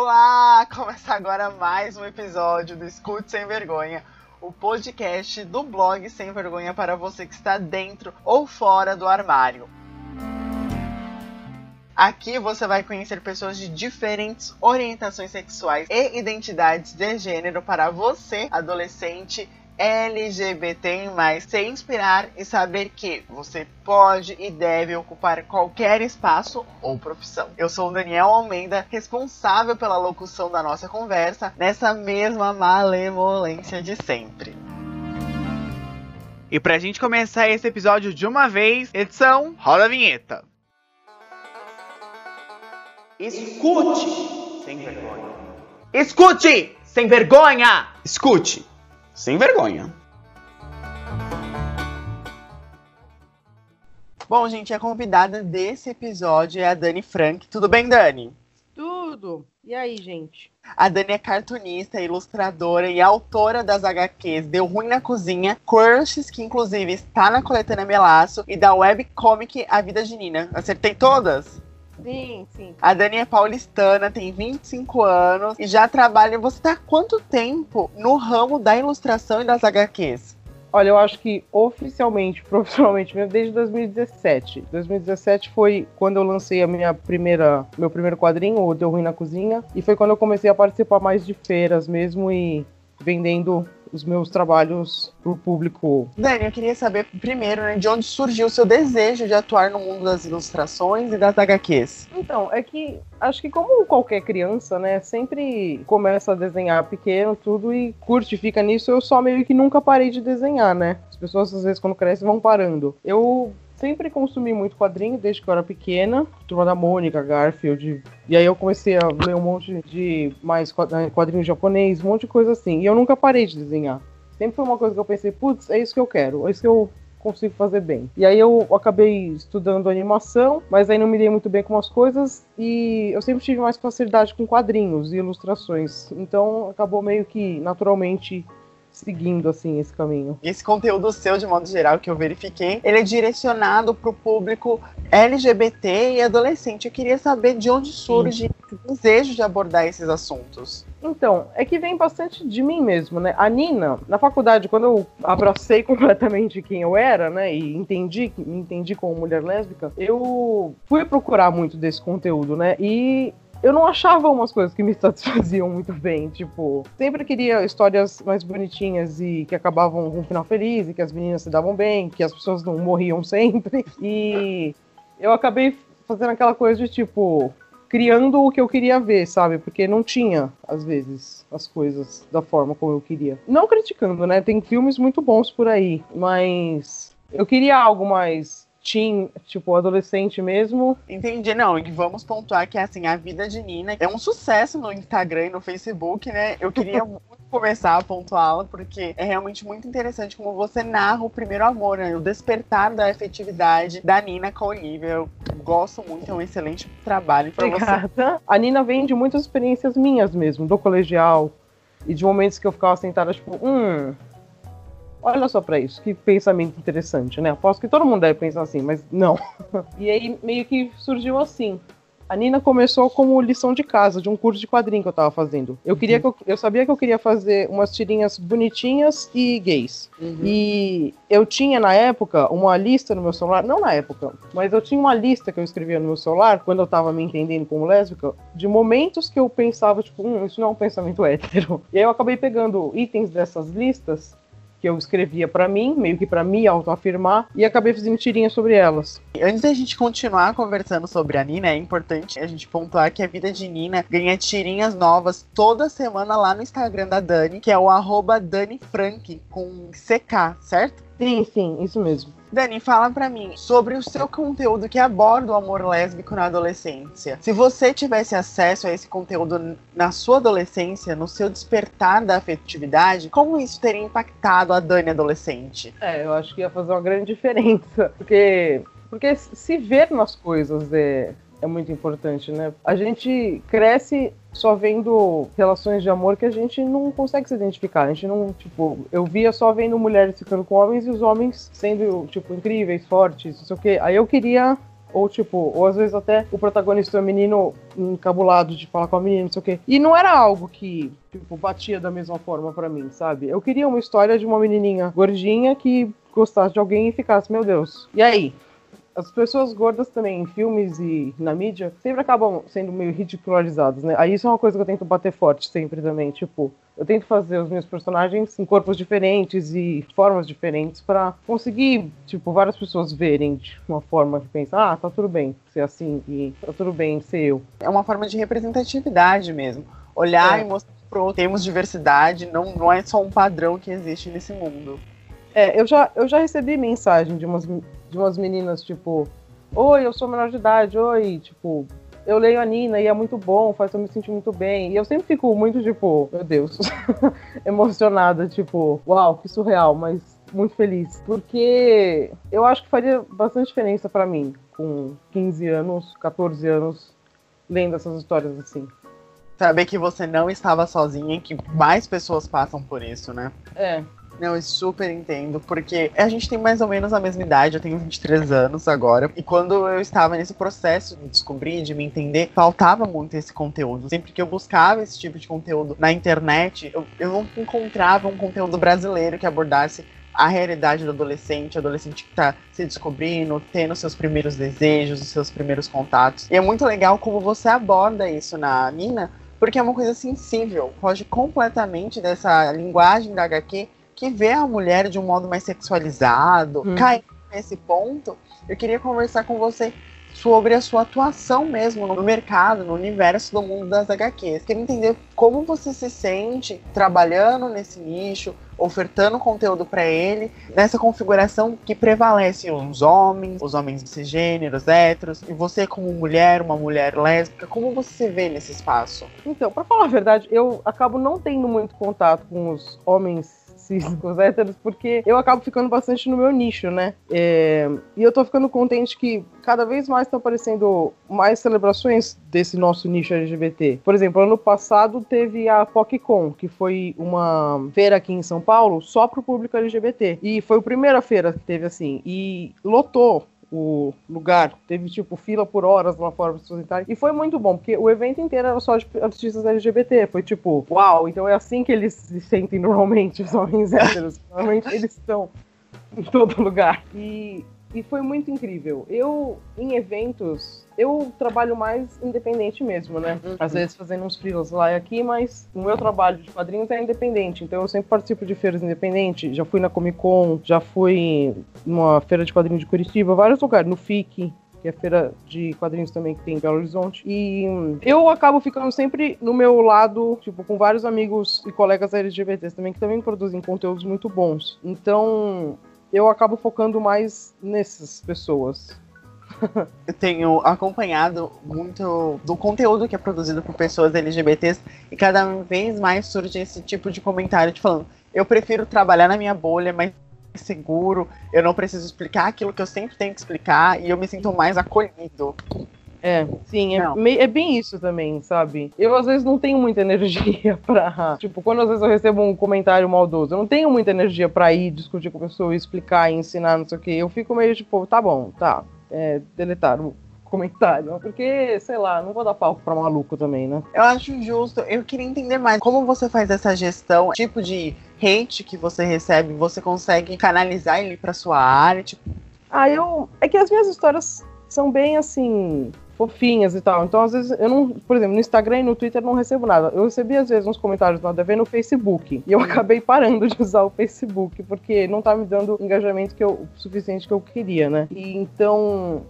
Olá! Começa agora mais um episódio do Escute Sem Vergonha, o podcast do blog Sem Vergonha para você que está dentro ou fora do armário. Aqui você vai conhecer pessoas de diferentes orientações sexuais e identidades de gênero para você, adolescente LGBT+, se inspirar e saber que você pode e deve ocupar qualquer espaço ou profissão. Eu sou o Daniel Almeida, responsável pela locução da nossa conversa nessa mesma malemolência de sempre. E pra gente começar esse episódio de uma vez, edição Roda a Vinheta. Escute sem vergonha. Escute sem vergonha. Escute sem vergonha. Bom, gente, a convidada desse episódio é a Dani Frank. Tudo bem, Dani? Tudo. E aí, gente? A Dani é cartunista, ilustradora e autora das HQs Deu Ruim na Cozinha, Crushes, que inclusive está na coletânea Melaço, e da webcomic A Vida de Nina. Acertei todas? Sim, sim. A Dani é paulistana, tem 25 anos e já trabalha. Você tá há quanto tempo no ramo da ilustração e das HQs? Olha, eu acho que oficialmente, profissionalmente mesmo, desde 2017. 2017 foi quando eu lancei a minha primeira, meu primeiro quadrinho, o Deu Ruim na Cozinha, e foi quando eu comecei a participar mais de feiras mesmo e vendendo os meus trabalhos para o público. Dani, eu queria saber primeiro, né, de onde surgiu o seu desejo de atuar no mundo das ilustrações e das HQs? Então, é que acho que como qualquer criança, né, sempre começa a desenhar pequeno tudo e curte, fica nisso, eu só meio que nunca parei de desenhar, né? As pessoas às vezes quando crescem vão parando. Eu sempre consumi muito quadrinho desde que eu era pequena. Turma da Mônica, Garfield. E aí eu comecei a ler um monte de mais eh, quadrinho japonês, um monte de coisa assim. E eu nunca parei de desenhar. Sempre foi uma coisa que eu pensei, putz, é isso que eu quero, é isso que eu consigo fazer bem. E aí eu acabei estudando animação, mas aí não me dei muito bem com as coisas e eu sempre tive mais facilidade com quadrinhos e ilustrações. Então acabou meio que naturalmente seguindo assim esse caminho. Esse conteúdo seu, de modo geral, que eu verifiquei, ele é direcionado para o público LGBT e adolescente. Eu queria saber de onde surge o desejo de abordar esses assuntos. Então, é que vem bastante de mim mesmo, né? A Nina, na faculdade, quando eu abracei completamente quem eu era, né? E entendi, me entendi como mulher lésbica, eu fui procurar muito desse conteúdo, né? E eu não achava umas coisas que me satisfaziam muito bem. Tipo, sempre queria histórias mais bonitinhas e que acabavam com um final feliz, e que as meninas se davam bem, que as pessoas não morriam sempre. E eu acabei fazendo aquela coisa de tipo. Criando o que eu queria ver, sabe? Porque não tinha, às vezes, as coisas da forma como eu queria. Não criticando, né? Tem filmes muito bons por aí, mas eu queria algo mais teen, tipo, adolescente mesmo. Entendi, não. E vamos pontuar que, assim, a vida de Nina é um sucesso no Instagram e no Facebook, né? Eu queria muito começar a pontuá-la, porque é realmente muito interessante como você narra o primeiro amor, né? O despertar da efetividade da Nina com a Olivia. Eu gosto muito, é um excelente trabalho pra Obrigada. você. A Nina vem de muitas experiências minhas mesmo, do colegial. E de momentos que eu ficava sentada, tipo, hum, Olha só para isso, que pensamento interessante, né? Aposto que todo mundo deve pensar assim, mas não. e aí meio que surgiu assim. A Nina começou como lição de casa de um curso de quadrinho que eu tava fazendo. Eu queria uhum. que eu, eu, sabia que eu queria fazer umas tirinhas bonitinhas e gays. Uhum. E eu tinha na época uma lista no meu celular, não na época, mas eu tinha uma lista que eu escrevia no meu celular quando eu tava me entendendo como lésbica, de momentos que eu pensava tipo, hum, isso não é um pensamento hétero. E aí eu acabei pegando itens dessas listas que eu escrevia para mim, meio que para me autoafirmar, e acabei fazendo tirinhas sobre elas. Antes da gente continuar conversando sobre a Nina, é importante a gente pontuar que a vida de Nina ganha tirinhas novas toda semana lá no Instagram da Dani, que é o arroba Dani Frank, com CK, certo? Sim, sim, isso mesmo. Dani, fala para mim sobre o seu conteúdo que aborda o amor lésbico na adolescência. Se você tivesse acesso a esse conteúdo na sua adolescência, no seu despertar da afetividade, como isso teria impactado a Dani adolescente? É, eu acho que ia fazer uma grande diferença. Porque, porque se ver nas coisas é, é muito importante, né? A gente cresce só vendo relações de amor que a gente não consegue se identificar. A gente não, tipo, eu via só vendo mulheres ficando com homens e os homens sendo, tipo, incríveis, fortes, não sei o quê. Aí eu queria Ou, tipo, ou às vezes até o protagonista é um menino encabulado de falar com a menina, não sei o quê. E não era algo que, tipo, batia da mesma forma para mim, sabe? Eu queria uma história de uma menininha gordinha que gostasse de alguém e ficasse, meu Deus. E aí? As pessoas gordas também em filmes e na mídia sempre acabam sendo meio ridicularizadas, né? Aí isso é uma coisa que eu tento bater forte sempre também, tipo, eu tento fazer os meus personagens em corpos diferentes e formas diferentes para conseguir, tipo, várias pessoas verem de uma forma que pensa, ah, tá tudo bem ser assim e tá tudo bem ser eu. É uma forma de representatividade mesmo. Olhar é. e mostrar pro temos diversidade, não, não é só um padrão que existe nesse mundo. É, eu já, eu já recebi mensagem de umas de umas meninas, tipo, oi, eu sou menor de idade, oi, tipo, eu leio a Nina e é muito bom, faz eu me sentir muito bem. E eu sempre fico muito, tipo, meu Deus, emocionada, tipo, uau, que surreal, mas muito feliz. Porque eu acho que faria bastante diferença para mim, com 15 anos, 14 anos, lendo essas histórias assim. Saber que você não estava sozinha e que mais pessoas passam por isso, né? É, não, eu super entendo, porque a gente tem mais ou menos a mesma idade, eu tenho 23 anos agora, e quando eu estava nesse processo de descobrir, de me entender, faltava muito esse conteúdo. Sempre que eu buscava esse tipo de conteúdo na internet, eu, eu não encontrava um conteúdo brasileiro que abordasse a realidade do adolescente, adolescente que está se descobrindo, tendo seus primeiros desejos, os seus primeiros contatos. E é muito legal como você aborda isso na Nina, porque é uma coisa sensível, foge completamente dessa linguagem da HQ que vê a mulher de um modo mais sexualizado, hum. cai nesse ponto, eu queria conversar com você sobre a sua atuação mesmo no mercado, no universo do mundo das HQs. Queria entender como você se sente trabalhando nesse nicho, ofertando conteúdo para ele, nessa configuração que prevalece os homens, os homens cisgêneros, héteros, e você como mulher, uma mulher lésbica, como você se vê nesse espaço? Então, para falar a verdade, eu acabo não tendo muito contato com os homens com os héteros, porque eu acabo ficando bastante no meu nicho, né? É, e eu tô ficando contente que cada vez mais estão aparecendo mais celebrações desse nosso nicho LGBT. Por exemplo, ano passado teve a PocCon, que foi uma feira aqui em São Paulo só pro público LGBT. E foi a primeira feira que teve assim. E lotou o lugar. Teve, tipo, fila por horas lá fora pra entrarem. E foi muito bom, porque o evento inteiro era só de artistas LGBT. Foi tipo, uau, então é assim que eles se sentem normalmente, os homens héteros. Normalmente eles estão em todo lugar. E e foi muito incrível. Eu, em eventos, eu trabalho mais independente mesmo, né? Uhum. Às vezes fazendo uns freelas lá e aqui, mas o meu trabalho de quadrinhos é independente. Então eu sempre participo de feiras independentes. Já fui na Comic Con, já fui numa feira de quadrinhos de Curitiba, vários lugares, no FIC, que é a feira de quadrinhos também que tem em Belo Horizonte. E eu acabo ficando sempre no meu lado, tipo, com vários amigos e colegas LGBTs também, que também produzem conteúdos muito bons. Então, eu acabo focando mais nessas pessoas. eu tenho acompanhado muito do conteúdo que é produzido por pessoas LGBTs e cada vez mais surge esse tipo de comentário de falando: eu prefiro trabalhar na minha bolha, mas seguro, eu não preciso explicar aquilo que eu sempre tenho que explicar e eu me sinto mais acolhido. É, sim, é, é, bem isso também, sabe? Eu às vezes não tenho muita energia pra. Tipo, quando às vezes eu recebo um comentário maldoso, eu não tenho muita energia pra ir discutir com a pessoa, explicar, ensinar, não sei o quê. Eu fico meio tipo, tá bom, tá. É, deletar o comentário. Porque, sei lá, não vou dar palco pra maluco também, né? Eu acho justo. Eu queria entender mais como você faz essa gestão, tipo de hate que você recebe, você consegue canalizar ele pra sua área, tipo. Ah, eu. É que as minhas histórias são bem assim fofinhas e tal. Então, às vezes, eu não, por exemplo, no Instagram e no Twitter não recebo nada. Eu recebi, às vezes, uns comentários nada a ver no Facebook. E eu acabei parando de usar o Facebook, porque não tá me dando o engajamento que eu, suficiente que eu queria, né? E então.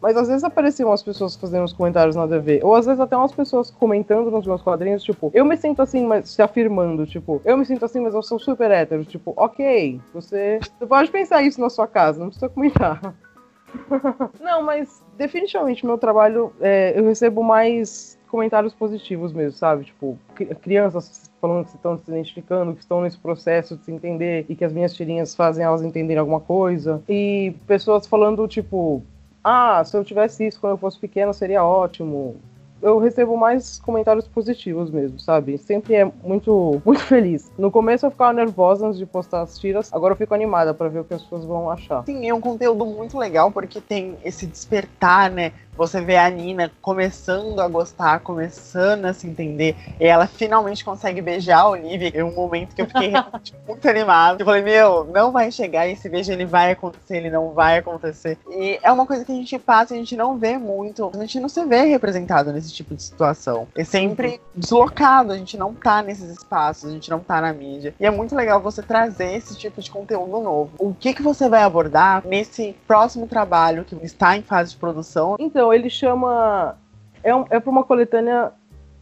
Mas às vezes apareciam as pessoas fazendo uns comentários nada a ver. Ou às vezes até umas pessoas comentando nos meus quadrinhos, tipo, eu me sinto assim, mas se afirmando, tipo, eu me sinto assim, mas eu sou super hétero. Tipo, ok, você, você pode pensar isso na sua casa, não precisa comentar. não, mas definitivamente meu trabalho, é, eu recebo mais comentários positivos mesmo, sabe? Tipo, crianças falando que estão se identificando, que estão nesse processo de se entender e que as minhas tirinhas fazem elas entenderem alguma coisa. E pessoas falando, tipo, ah, se eu tivesse isso quando eu fosse pequeno seria ótimo. Eu recebo mais comentários positivos mesmo, sabe? Sempre é muito, muito feliz. No começo eu ficava nervosa antes de postar as tiras, agora eu fico animada para ver o que as pessoas vão achar. Sim, é um conteúdo muito legal porque tem esse despertar, né? Você vê a Nina começando a gostar, começando a se entender, e ela finalmente consegue beijar a Olivia. É um momento que eu fiquei realmente muito animada. Eu falei, meu, não vai chegar esse beijo, ele vai acontecer, ele não vai acontecer. E é uma coisa que a gente passa, a gente não vê muito, a gente não se vê representado nesse tipo de situação. É sempre deslocado, a gente não tá nesses espaços, a gente não tá na mídia. E é muito legal você trazer esse tipo de conteúdo novo. O que, que você vai abordar nesse próximo trabalho que está em fase de produção? Então, então, ele chama. É, um, é para uma coletânea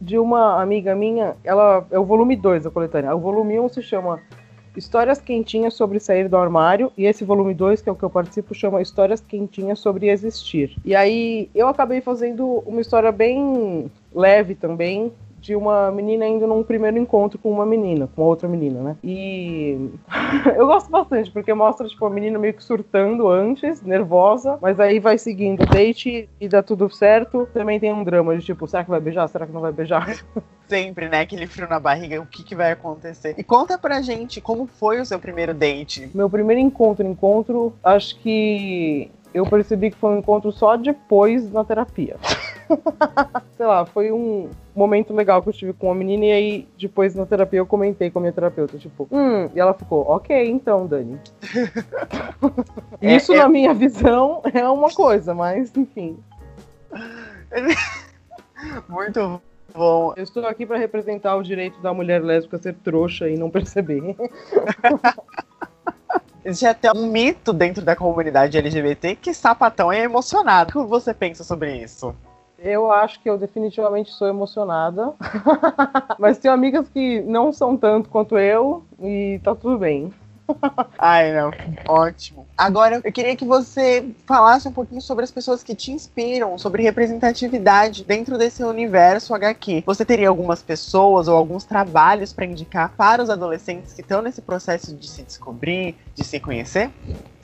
de uma amiga minha. Ela é o volume 2 da coletânea. O volume 1 um se chama Histórias Quentinhas sobre Sair do Armário. E esse volume 2, que é o que eu participo, chama Histórias Quentinhas sobre Existir. E aí eu acabei fazendo uma história bem leve também, de uma menina indo num primeiro encontro com uma menina, com outra menina, né? E eu gosto bastante, porque mostra, tipo, a menina meio que surtando antes, nervosa, mas aí vai seguindo o date e dá tudo certo. Também tem um drama de tipo, será que vai beijar? Será que não vai beijar? Sempre, né? Aquele frio na barriga, o que, que vai acontecer. E conta pra gente como foi o seu primeiro date. Meu primeiro encontro, encontro, acho que eu percebi que foi um encontro só depois na terapia. Sei lá, foi um momento legal que eu tive com uma menina e aí depois na terapia eu comentei com a minha terapeuta, tipo, hum, e ela ficou, ok, então, Dani. Isso é, na minha visão é uma coisa, mas enfim. Muito bom. Eu estou aqui para representar o direito da mulher lésbica ser trouxa e não perceber. Existe até um mito dentro da comunidade LGBT que sapatão é emocionado. O que você pensa sobre isso? Eu acho que eu definitivamente sou emocionada. Mas tenho amigas que não são tanto quanto eu e tá tudo bem. Ai, não. Ótimo. Agora, eu queria que você falasse um pouquinho sobre as pessoas que te inspiram, sobre representatividade dentro desse universo HQ. Você teria algumas pessoas ou alguns trabalhos para indicar para os adolescentes que estão nesse processo de se descobrir, de se conhecer?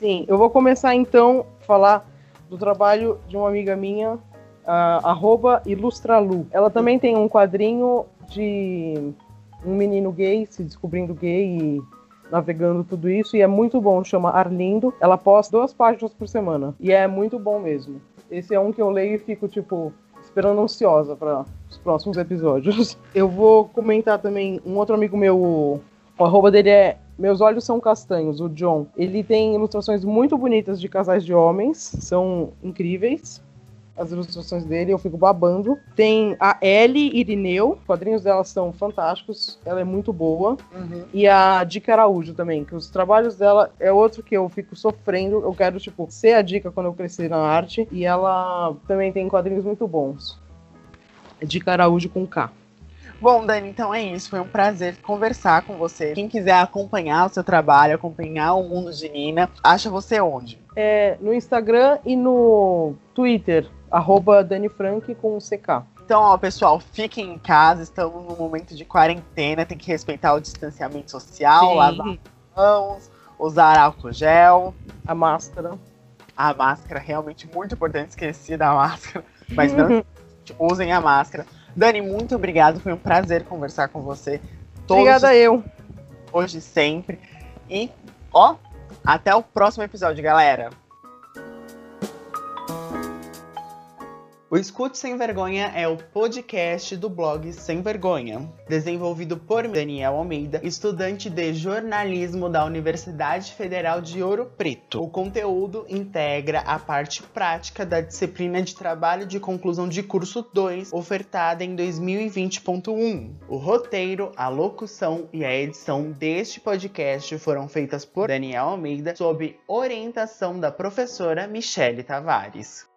Sim, eu vou começar então a falar do trabalho de uma amiga minha, uh, Ilustralu. Ela também tem um quadrinho de um menino gay se descobrindo gay e navegando tudo isso, e é muito bom, chama Arlindo. Ela posta duas páginas por semana, e é muito bom mesmo. Esse é um que eu leio e fico, tipo, esperando ansiosa para os próximos episódios. Eu vou comentar também um outro amigo meu, o arroba dele é meus Olhos São Castanhos, o John. Ele tem ilustrações muito bonitas de casais de homens, são incríveis as ilustrações dele, eu fico babando. Tem a Ellie Irineu, os quadrinhos dela são fantásticos, ela é muito boa. Uhum. E a Dica Araújo também, que os trabalhos dela é outro que eu fico sofrendo. Eu quero, tipo, ser a Dica quando eu crescer na arte. E ela também tem quadrinhos muito bons. Dica Araújo com K. Bom, Dani, então é isso. Foi um prazer conversar com você. Quem quiser acompanhar o seu trabalho, acompanhar o mundo de Nina, acha você onde? É, no Instagram e no Twitter arroba Dani Frank com CK. Então, ó, pessoal, fiquem em casa, estamos num momento de quarentena, tem que respeitar o distanciamento social, Sim. lavar as mãos, usar álcool gel. A máscara. A máscara, realmente muito importante, esqueci da máscara. Mas não usem a máscara. Dani, muito obrigado, foi um prazer conversar com você. Todos Obrigada eu. Hoje sempre. E, ó, até o próximo episódio, galera. O Escute Sem Vergonha é o podcast do blog Sem Vergonha, desenvolvido por Daniel Almeida, estudante de jornalismo da Universidade Federal de Ouro Preto. O conteúdo integra a parte prática da disciplina de trabalho de conclusão de curso 2, ofertada em 2020.1. O roteiro, a locução e a edição deste podcast foram feitas por Daniel Almeida sob orientação da professora Michele Tavares.